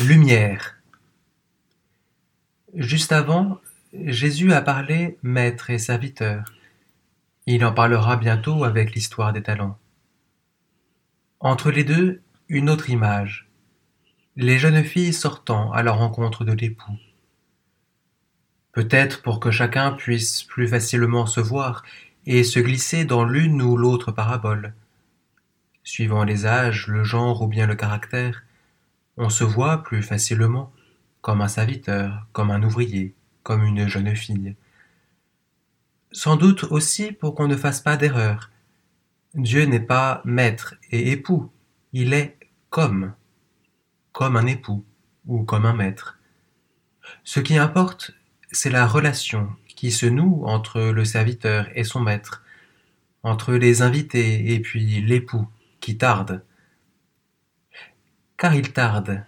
Lumière. Juste avant, Jésus a parlé maître et serviteur. Il en parlera bientôt avec l'histoire des talents. Entre les deux, une autre image. Les jeunes filles sortant à la rencontre de l'époux. Peut-être pour que chacun puisse plus facilement se voir et se glisser dans l'une ou l'autre parabole. Suivant les âges, le genre ou bien le caractère, on se voit plus facilement comme un serviteur, comme un ouvrier, comme une jeune fille. Sans doute aussi pour qu'on ne fasse pas d'erreur. Dieu n'est pas maître et époux, il est comme, comme un époux ou comme un maître. Ce qui importe, c'est la relation qui se noue entre le serviteur et son maître, entre les invités et puis l'époux qui tarde car il tarde,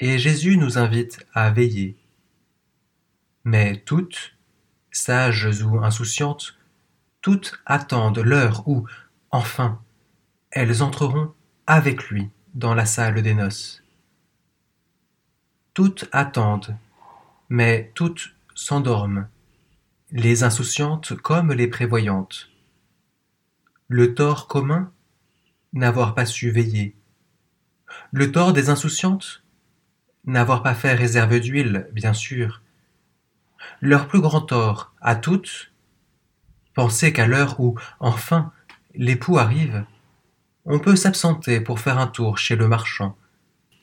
et Jésus nous invite à veiller. Mais toutes, sages ou insouciantes, toutes attendent l'heure où, enfin, elles entreront avec lui dans la salle des noces. Toutes attendent, mais toutes s'endorment, les insouciantes comme les prévoyantes. Le tort commun, n'avoir pas su veiller, le tort des insouciantes? N'avoir pas fait réserve d'huile, bien sûr. Leur plus grand tort, à toutes, penser qu'à l'heure où, enfin, l'époux arrive, on peut s'absenter pour faire un tour chez le marchand,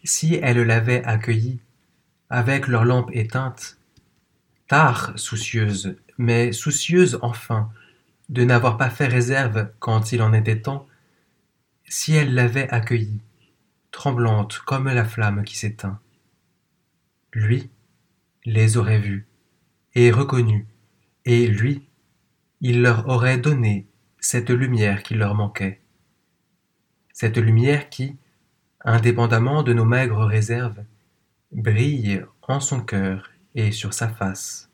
si elle l'avait accueilli, avec leur lampe éteinte, tard soucieuse, mais soucieuse enfin, de n'avoir pas fait réserve quand il en était temps, si elle l'avait accueilli, tremblante comme la flamme qui s'éteint. Lui les aurait vus et reconnus, et lui, il leur aurait donné cette lumière qui leur manquait. Cette lumière qui, indépendamment de nos maigres réserves, brille en son cœur et sur sa face.